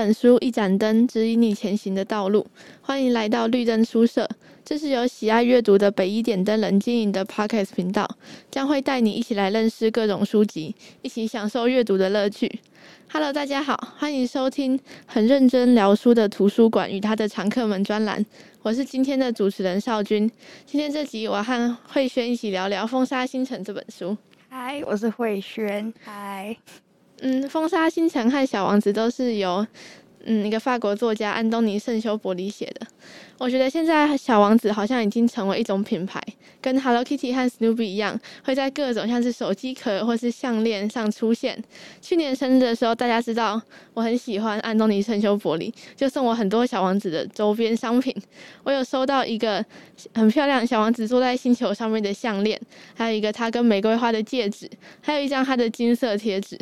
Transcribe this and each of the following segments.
本书，一盏灯，指引你前行的道路。欢迎来到绿灯书社，这是由喜爱阅读的北一点灯人经营的 Podcast 频道，将会带你一起来认识各种书籍，一起享受阅读的乐趣。Hello，大家好，欢迎收听很认真聊书的图书馆与他的常客们专栏。我是今天的主持人少君。今天这集，我和慧轩一起聊聊《风沙星辰》这本书。嗨，我是慧轩。嗨。嗯，《风沙星辰》和《小王子》都是由嗯一个法国作家安东尼·圣修伯里写的。我觉得现在《小王子》好像已经成为一种品牌，跟 Hello Kitty 和 Snoopy 一样，会在各种像是手机壳或是项链上出现。去年生日的时候，大家知道我很喜欢安东尼·圣修伯里，就送我很多小王子的周边商品。我有收到一个很漂亮小王子坐在星球上面的项链，还有一个他跟玫瑰花的戒指，还有一张他的金色贴纸。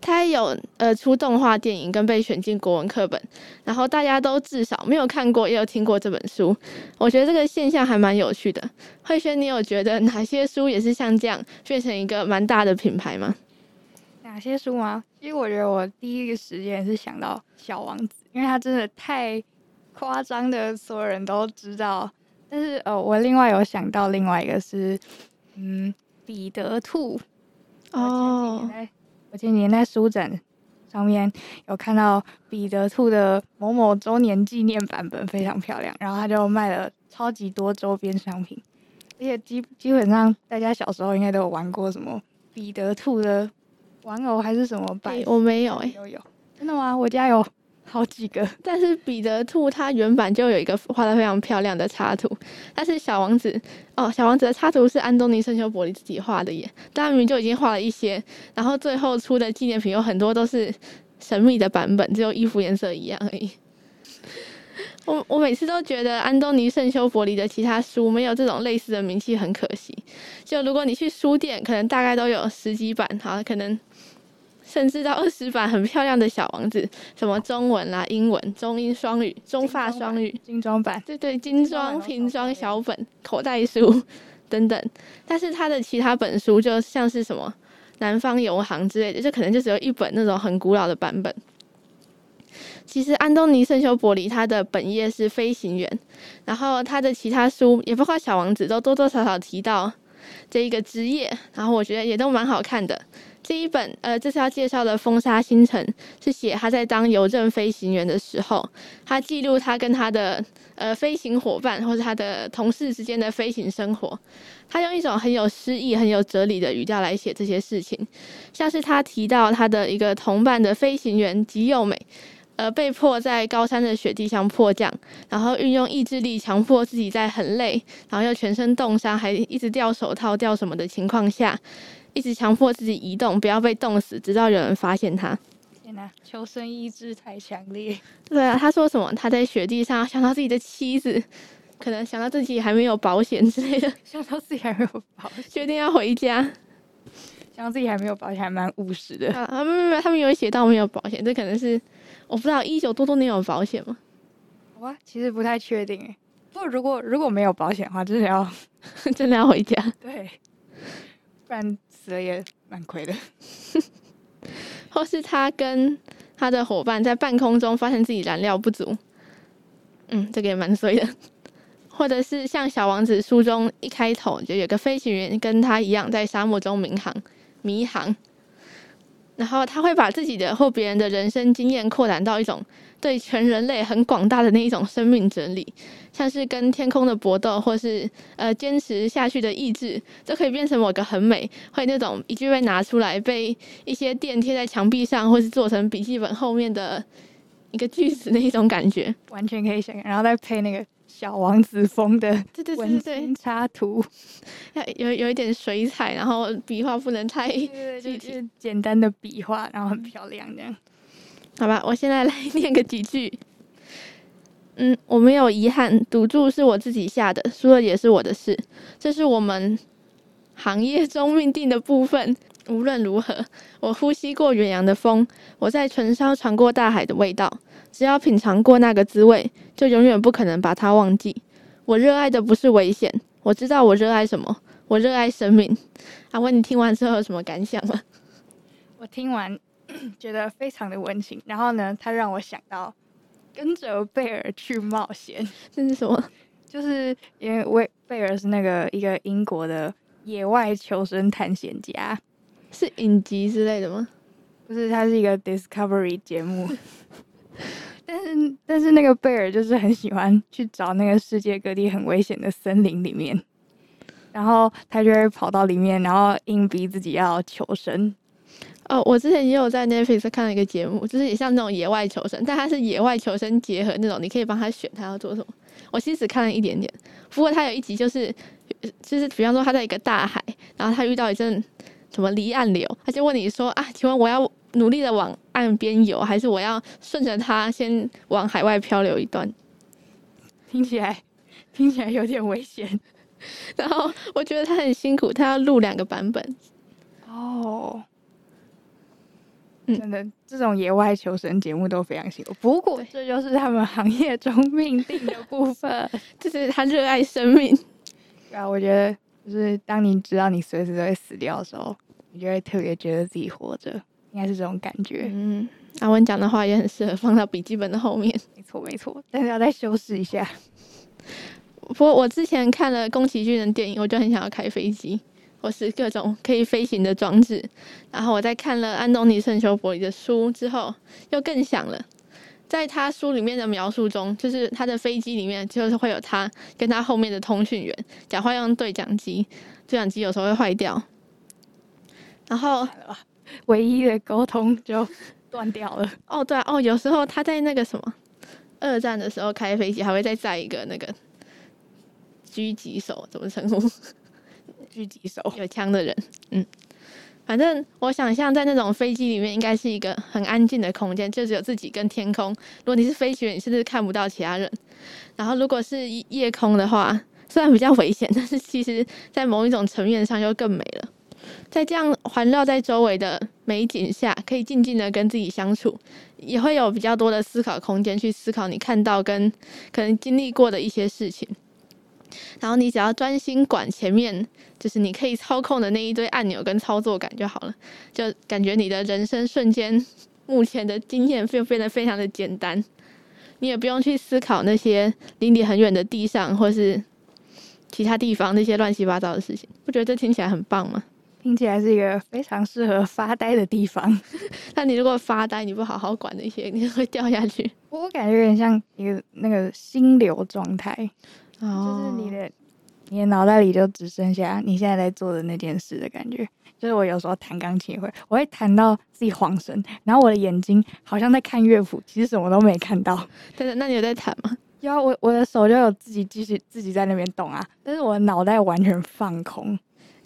它有呃出动画电影跟被选进国文课本，然后大家都至少没有看过也有听过这本书，我觉得这个现象还蛮有趣的。慧轩，你有觉得哪些书也是像这样变成一个蛮大的品牌吗？哪些书吗？其实我觉得我第一个时间是想到《小王子》，因为它真的太夸张的，所有人都知道。但是呃，我另外有想到另外一个是嗯彼得兔哦。我今年在书展上面有看到彼得兔的某某周年纪念版本，非常漂亮，然后他就卖了超级多周边商品，而且基基本上大家小时候应该都有玩过什么彼得兔的玩偶还是什么版？我没有哎、欸，有有，真的吗？我家有。好几个，但是彼得兔它原版就有一个画得非常漂亮的插图，但是小王子哦，小王子的插图是安东尼圣修伯里自己画的耶，但明明就已经画了一些，然后最后出的纪念品有很多都是神秘的版本，只有衣服颜色一样而已。我我每次都觉得安东尼圣修伯里的其他书没有这种类似的名气，很可惜。就如果你去书店，可能大概都有十几版，好，可能。甚至到二十版很漂亮的小王子，什么中文啦、英文、中英双语、中法双语、精装版，对对，精装、平装小本、口袋书等等。但是他的其他本书，就像是什么《南方游行》之类的，就可能就只有一本那种很古老的版本。其实安东尼圣修伯里他的本业是飞行员，然后他的其他书也包括小王子，都多多少少提到这一个职业，然后我觉得也都蛮好看的。这一本呃，这是要介绍的《风沙星辰》，是写他在当邮政飞行员的时候，他记录他跟他的呃飞行伙伴或者他的同事之间的飞行生活。他用一种很有诗意、很有哲理的语调来写这些事情，像是他提到他的一个同伴的飞行员吉佑美，呃，被迫在高山的雪地上迫降，然后运用意志力强迫自己在很累，然后又全身冻伤，还一直掉手套、掉什么的情况下。一直强迫自己移动，不要被冻死，直到有人发现他。天哪，求生意志太强烈。对啊，他说什么？他在雪地上想到自己的妻子，可能想到自己还没有保险之类的，想到自己还没有保险，决定要回家。想到自己还没有保险，还蛮务实的。啊，没有没有，他们有写到没有保险，这可能是我不知道一九多多年有保险吗？哇，其实不太确定诶。不过如果如果没有保险的话，真的要 真的要回家。对，不然。死了也蛮亏的，或是他跟他的伙伴在半空中发现自己燃料不足，嗯，这个也蛮衰的。或者是像小王子书中一开头就有个飞行员跟他一样在沙漠中迷航，迷航。然后他会把自己的或别人的人生经验扩展到一种对全人类很广大的那一种生命整理，像是跟天空的搏斗，或是呃坚持下去的意志，都可以变成某个很美，会那种一句被拿出来，被一些电贴在墙壁上，或是做成笔记本后面的一个句子那一种感觉，完全可以想，然后再配那个。小王子风的对对对对插图，有有一点水彩，然后笔画不能太 就是简单的笔画，然后很漂亮这样。好吧，我现在来念个几句。嗯，我没有遗憾，赌注是我自己下的，输了也是我的事，这是我们行业中命定的部分。无论如何，我呼吸过远洋的风，我在唇梢尝过大海的味道。只要品尝过那个滋味，就永远不可能把它忘记。我热爱的不是危险，我知道我热爱什么。我热爱生命。阿、啊、问你听完之后有什么感想吗？我听完，觉得非常的温情。然后呢，他让我想到跟着贝尔去冒险，这是什么？就是因为贝贝尔是那个一个英国的野外求生探险家，是影集之类的吗？不是，它是一个 Discovery 节目。但是但是那个贝尔就是很喜欢去找那个世界各地很危险的森林里面，然后他就会跑到里面，然后硬逼自己要求生。哦，我之前也有在 Netflix 看了一个节目，就是也像那种野外求生，但它是野外求生结合那种，你可以帮他选他要做什么。我其实只看了一点点，不过他有一集就是就是比方说他在一个大海，然后他遇到一阵什么离岸流，他就问你说啊，请问我要努力的往岸边游，还是我要顺着它先往海外漂流一段？听起来 听起来有点危险。然后我觉得他很辛苦，他要录两个版本。哦，真的，这种野外求生节目都非常辛苦。不过这就是他们行业中命定的部分，就是他热爱生命。对啊，我觉得就是当你知道你随时都会死掉的时候，你就会特别觉得自己活着。应该是这种感觉。嗯，阿文讲的话也很适合放到笔记本的后面。没错，没错，但是要再修饰一下。不过我之前看了宫崎骏的电影，我就很想要开飞机，或是各种可以飞行的装置。然后我在看了安东尼圣修伯里的书之后，又更想了。在他书里面的描述中，就是他的飞机里面就是会有他跟他后面的通讯员讲话用对讲机，对讲机有时候会坏掉，然后。唯一的沟通就断掉了。哦，对啊，哦，有时候他在那个什么二战的时候开飞机，还会再载一个那个狙击手，怎么称呼？狙击手 有枪的人。嗯，反正我想象在那种飞机里面，应该是一个很安静的空间，就只有自己跟天空。如果你是飞行员，你甚至看不到其他人。然后如果是夜空的话，虽然比较危险，但是其实在某一种层面上又更美了。在这样环绕在周围的美景下，可以静静的跟自己相处，也会有比较多的思考空间去思考你看到跟可能经历过的一些事情。然后你只要专心管前面，就是你可以操控的那一堆按钮跟操作感就好了，就感觉你的人生瞬间目前的经验就变得非常的简单，你也不用去思考那些离你很远的地上或是其他地方那些乱七八糟的事情。不觉得这听起来很棒吗？听起来是一个非常适合发呆的地方。那你如果发呆，你不好好管那些，你就会掉下去。我感觉有点像一个那个心流状态，哦、就是你的你的脑袋里就只剩下你现在在做的那件事的感觉。就是我有时候弹钢琴会，我会弹到自己晃神，然后我的眼睛好像在看乐谱，其实什么都没看到。对的，那你有在弹吗？有啊，我我的手就有自己继续自己在那边动啊，但是我的脑袋完全放空。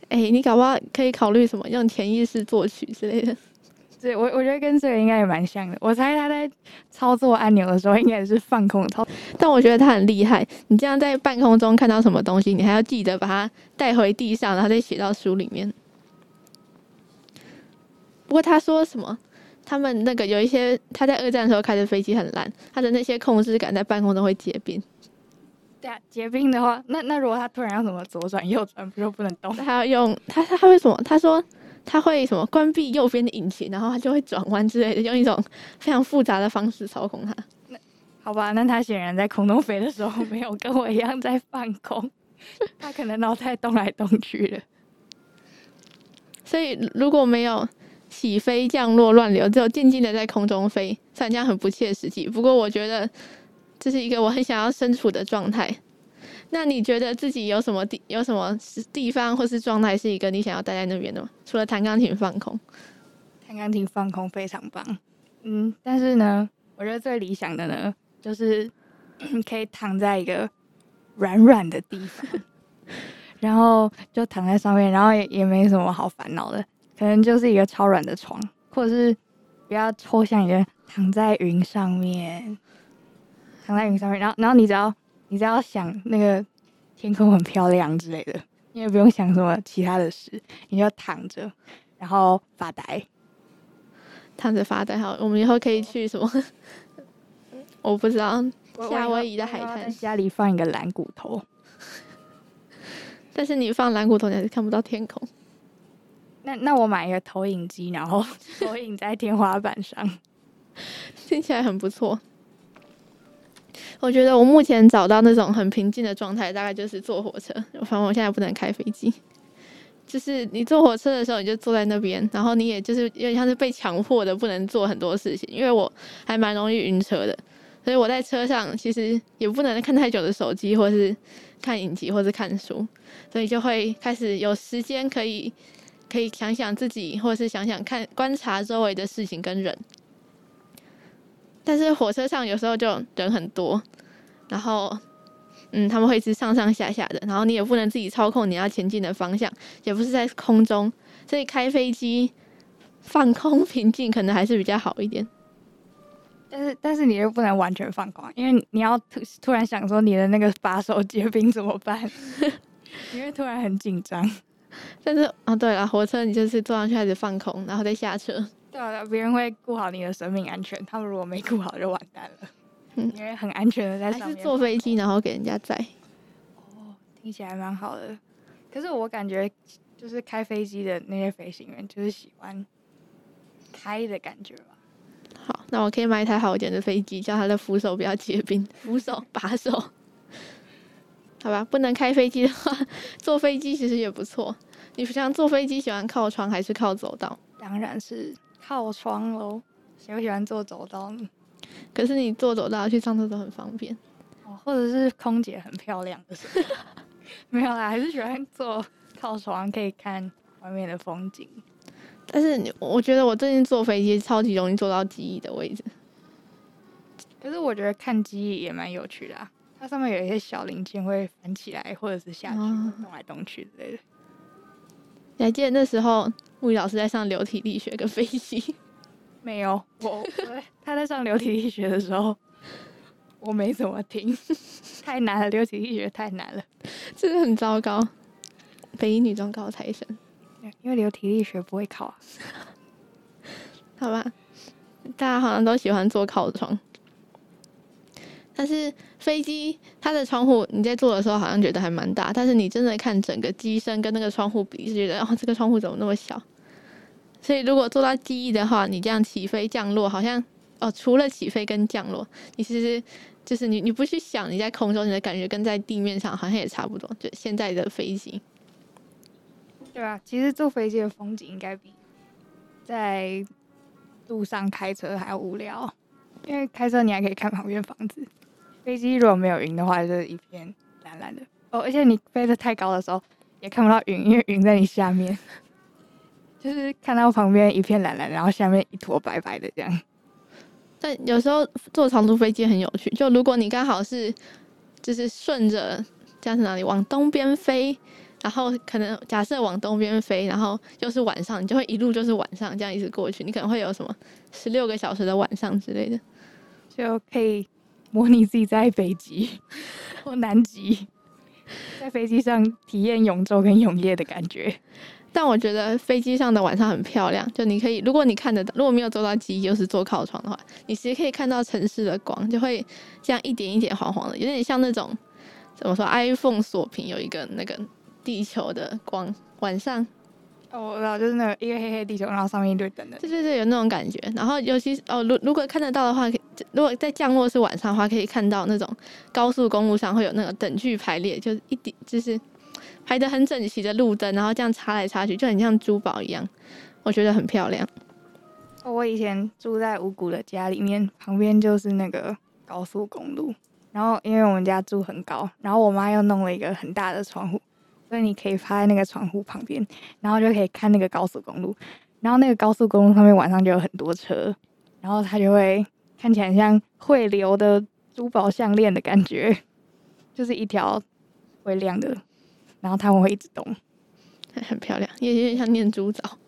哎、欸，你搞不好可以考虑什么用潜意识作曲之类的。对，我我觉得跟这个应该也蛮像的。我猜他在操作按钮的时候，应该也是放空操。但我觉得他很厉害。你这样在半空中看到什么东西，你还要记得把它带回地上，然后再写到书里面。不过他说什么？他们那个有一些他在二战的时候开的飞机很烂，他的那些控制感在半空中会结冰。对啊，结冰的话，那那如果他突然要什么左转右转，不就不能动？他要用他他会什么？他说他会什么？关闭右边的引擎，然后他就会转弯之类的，用一种非常复杂的方式操控它。那好吧，那他显然在空中飞的时候没有跟我一样在放空，他可能脑袋动来动去的。所以如果没有起飞、降落、乱流，只有静静的在空中飞，虽然这样很不切实际。不过我觉得。这是一个我很想要身处的状态。那你觉得自己有什么地、有什么地方或是状态是一个你想要待在那边的吗？除了弹钢琴放空，弹钢琴放空非常棒。嗯，但是呢，我觉得最理想的呢，就是可以躺在一个软软的地方，然后就躺在上面，然后也也没什么好烦恼的，可能就是一个超软的床，或者是比较抽象一点，躺在云上面。躺在云上面，然后，然后你只要，你只要想那个天空很漂亮之类的，你也不用想什么其他的事，你就躺着，然后发呆，躺着发呆。好，我们以后可以去什么？我不知道，夏威夷的海滩。家里放一个蓝骨头，但是你放蓝骨头，你还是看不到天空。那那我买一个投影机，然后 投影在天花板上，听起来很不错。我觉得我目前找到那种很平静的状态，大概就是坐火车。反正我现在不能开飞机，就是你坐火车的时候，你就坐在那边，然后你也就是有点像是被强迫的不能做很多事情。因为我还蛮容易晕车的，所以我在车上其实也不能看太久的手机，或是看影集，或是看书，所以就会开始有时间可以可以想想自己，或是想想看观察周围的事情跟人。但是火车上有时候就人很多，然后，嗯，他们会一直上上下下的，然后你也不能自己操控你要前进的方向，也不是在空中，所以开飞机放空平静可能还是比较好一点。但是，但是你又不能完全放空，因为你要突突然想说你的那个把手结冰怎么办？因为突然很紧张。但是啊，对了，火车你就是坐上去开始放空，然后再下车。对啊，别人会顾好你的生命安全，他们如果没顾好就完蛋了。嗯，因为很安全的在上面。还是坐飞机然后给人家载。哦，听起来蛮好的。可是我感觉就是开飞机的那些飞行员就是喜欢开的感觉吧。好，那我可以买一台好一点的飞机，叫它的扶手不要结冰，扶手把手。好吧，不能开飞机的话，坐飞机其实也不错。你平常坐飞机喜欢靠窗还是靠走道？当然是。靠窗喽，喜不喜欢坐走道呢？可是你坐走道去上厕所很方便哦，或者是空姐很漂亮的时候，没有啦，还是喜欢坐靠窗，可以看外面的风景。但是你，我觉得我最近坐飞机超级容易坐到机翼的位置。可是我觉得看机翼也蛮有趣的啊，它上面有一些小零件会翻起来或者是下去，哦，动来动去之类的。你还记得那时候？物理老师在上流体力学跟飞机，没有我，他在上流体力学的时候，我没怎么听，太难了，流体力学太难了，真的很糟糕。北一女中高材生，因为流体力学不会考啊，好吧，大家好像都喜欢坐靠窗。但是飞机它的窗户，你在坐的时候好像觉得还蛮大，但是你真的看整个机身跟那个窗户比，就觉得哦，这个窗户怎么那么小？所以如果坐到机翼的话，你这样起飞降落，好像哦，除了起飞跟降落，你其实就是你你不去想你在空中，你的感觉跟在地面上好像也差不多。就现在的飞机，对啊，其实坐飞机的风景应该比在路上开车还要无聊，因为开车你还可以看旁边房子。飞机如果没有云的话，就是一片蓝蓝的哦。而且你飞得太高的时候，也看不到云，因为云在你下面，就是看到旁边一片蓝蓝，然后下面一坨白白的这样。但有时候坐长途飞机很有趣，就如果你刚好是就是顺着这样是哪里往东边飞，然后可能假设往东边飞，然后又是晚上，你就会一路就是晚上这样一直过去，你可能会有什么十六个小时的晚上之类的，就可以。模拟自己在北极 或南极，在飞机上体验永昼跟永夜的感觉。但我觉得飞机上的晚上很漂亮，就你可以，如果你看得到，如果没有坐到机翼，又是坐靠窗的话，你其实可以看到城市的光，就会这样一点一点黄黄的，有点像那种怎么说，iPhone 锁屏有一个那个地球的光，晚上。哦，我知道，就是那个一个黑黑地球，然后上面一堆灯的。对对对，有那种感觉。然后尤其是哦，如如果看得到的话，如果在降落是晚上的话，可以看到那种高速公路上会有那个等距排列，就是一点就是排的很整齐的路灯，然后这样插来插去，就很像珠宝一样，我觉得很漂亮。我以前住在五谷的家里面，旁边就是那个高速公路，然后因为我们家住很高，然后我妈又弄了一个很大的窗户。所以你可以趴在那个窗户旁边，然后就可以看那个高速公路，然后那个高速公路上面晚上就有很多车，然后它就会看起来像会流的珠宝项链的感觉，就是一条会亮的，然后它们会一直动，很漂亮，也有点像念珠藻。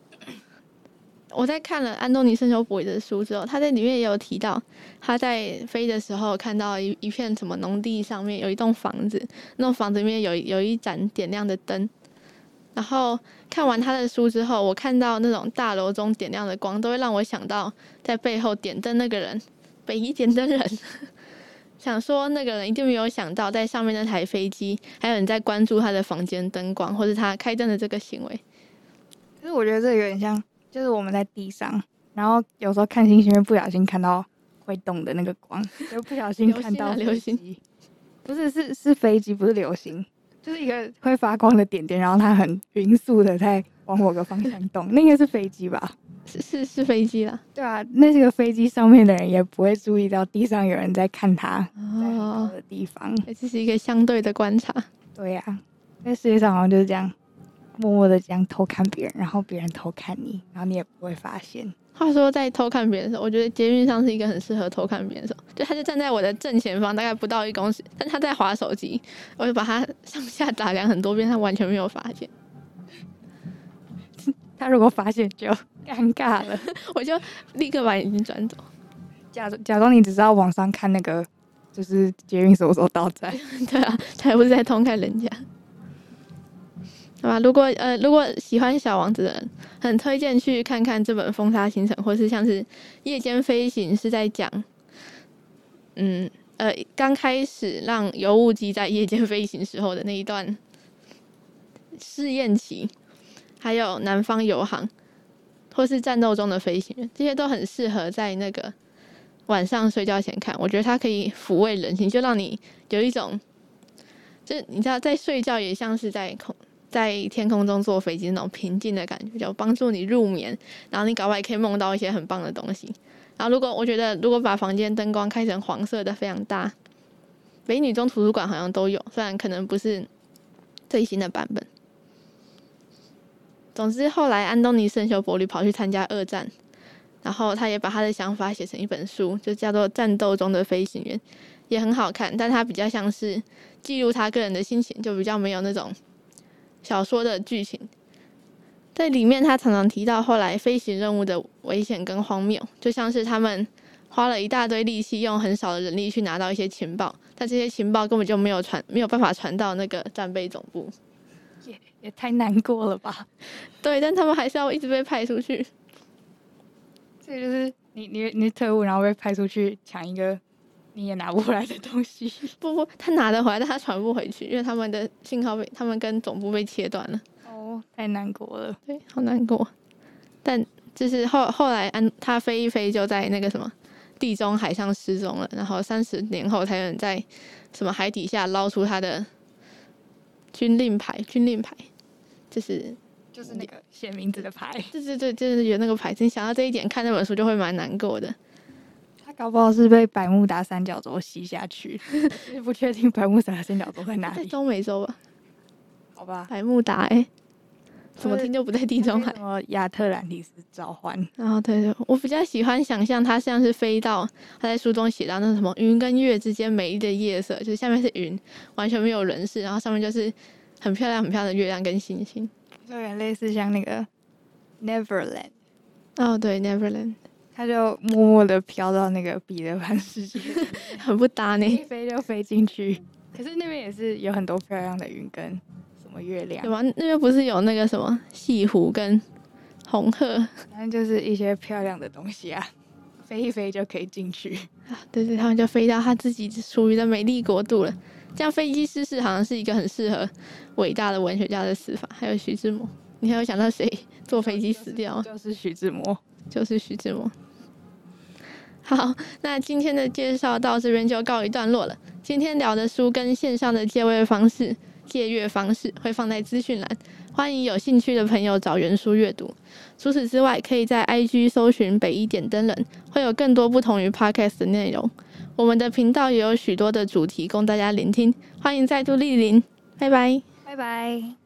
我在看了安东尼圣修伯里的书之后，他在里面也有提到，他在飞的时候看到一一片什么农地上面有一栋房子，那栋房子里面有有一盏点亮的灯。然后看完他的书之后，我看到那种大楼中点亮的光，都会让我想到在背后点灯那个人，北一点灯人。想说那个人一定没有想到，在上面那台飞机还有人在关注他的房间灯光，或是他开灯的这个行为。其实我觉得这有点像，就是我们在地上，然后有时候看星星会不小心看到会动的那个光，就不小心看到流星啊，不是，是是飞机，不是流星，就是一个会发光的点点，然后它很匀速的在往某个方向动，那个是飞机吧？是是是飞机啦，对啊，那这个飞机上面的人也不会注意到地上有人在看他在很高的地方，这是一个相对的观察。对呀、啊，在世界上好像就是这样，默默的这样偷看别人，然后别人偷看你，然后你也不会发现。话说在偷看别人的时候，我觉得捷运上是一个很适合偷看别人的时候，就他就站在我的正前方，大概不到一公尺，但他在划手机，我就把他上下打量很多遍，他完全没有发现。他如果发现就尴尬了，我就立刻把眼睛转走，假假装你只知道网上看那个，就是捷运什么时候到站。对啊，他也不是在偷看人家，好吧？如果呃，如果喜欢小王子的人，很推荐去看看这本《风沙星辰》，或是像是《夜间飞行》，是在讲，嗯呃，刚开始让邮物机在夜间飞行时候的那一段试验期。还有南方游航，或是战斗中的飞行员，这些都很适合在那个晚上睡觉前看。我觉得它可以抚慰人心，就让你有一种，就你知道，在睡觉也像是在空在天空中坐飞机那种平静的感觉，就帮助你入眠。然后你搞不好也可以梦到一些很棒的东西。然后如果我觉得，如果把房间灯光开成黄色的，非常大，美女中图书馆好像都有，虽然可能不是最新的版本。总之，后来安东尼圣修伯里跑去参加二战，然后他也把他的想法写成一本书，就叫做《战斗中的飞行员》，也很好看。但他比较像是记录他个人的心情，就比较没有那种小说的剧情。在里面，他常常提到后来飞行任务的危险跟荒谬，就像是他们花了一大堆力气，用很少的人力去拿到一些情报，但这些情报根本就没有传，没有办法传到那个战备总部。也也太难过了吧？对，但他们还是要一直被派出去。这就是你你你是特务，然后被派出去抢一个你也拿不回来的东西。不不，他拿得回来，但他传不回去，因为他们的信号被他们跟总部被切断了。哦，太难过了。对，好难过。但就是后后来安他飞一飞就在那个什么地中海上失踪了，然后三十年后才有人在什么海底下捞出他的军令牌，军令牌。就是就是那个写名字的牌，对对对，就是有那个牌子。你想到这一点，看那本书就会蛮难过的。他搞不好是被百慕达三角洲吸下去，不确定百慕达三角洲在哪里，在中美洲吧？好吧，百慕达哎，怎么听就不在地中海？什么亚特兰蒂斯召唤？然后对对，我比较喜欢想象它像是飞到他在书中写到那什么云跟月之间美丽的夜色，就是下面是云，完全没有人事，然后上面就是。很漂亮，很漂亮的月亮跟星星，有点类似像那个 Neverland。哦，对，Neverland，他就默默的飘到那个彼得潘世界，很不搭呢，一飞就飞进去。可是那边也是有很多漂亮的云跟什么月亮，对吧？那边不是有那个什么西湖跟红鹤，反正就是一些漂亮的东西啊，飞一飞就可以进去啊。对对，他们就飞到他自己属于的美丽国度了。这样飞机失事好像是一个很适合伟大的文学家的死法。还有徐志摩，你还有想到谁坐飞机死掉？就是徐志摩，就是徐志摩。好，那今天的介绍到这边就告一段落了。今天聊的书跟线上的借阅方式、借阅方式会放在资讯栏，欢迎有兴趣的朋友找原书阅读。除此之外，可以在 IG 搜寻北一点灯人，会有更多不同于 Podcast 的内容。我们的频道也有许多的主题供大家聆听，欢迎再度莅临，拜拜，拜拜。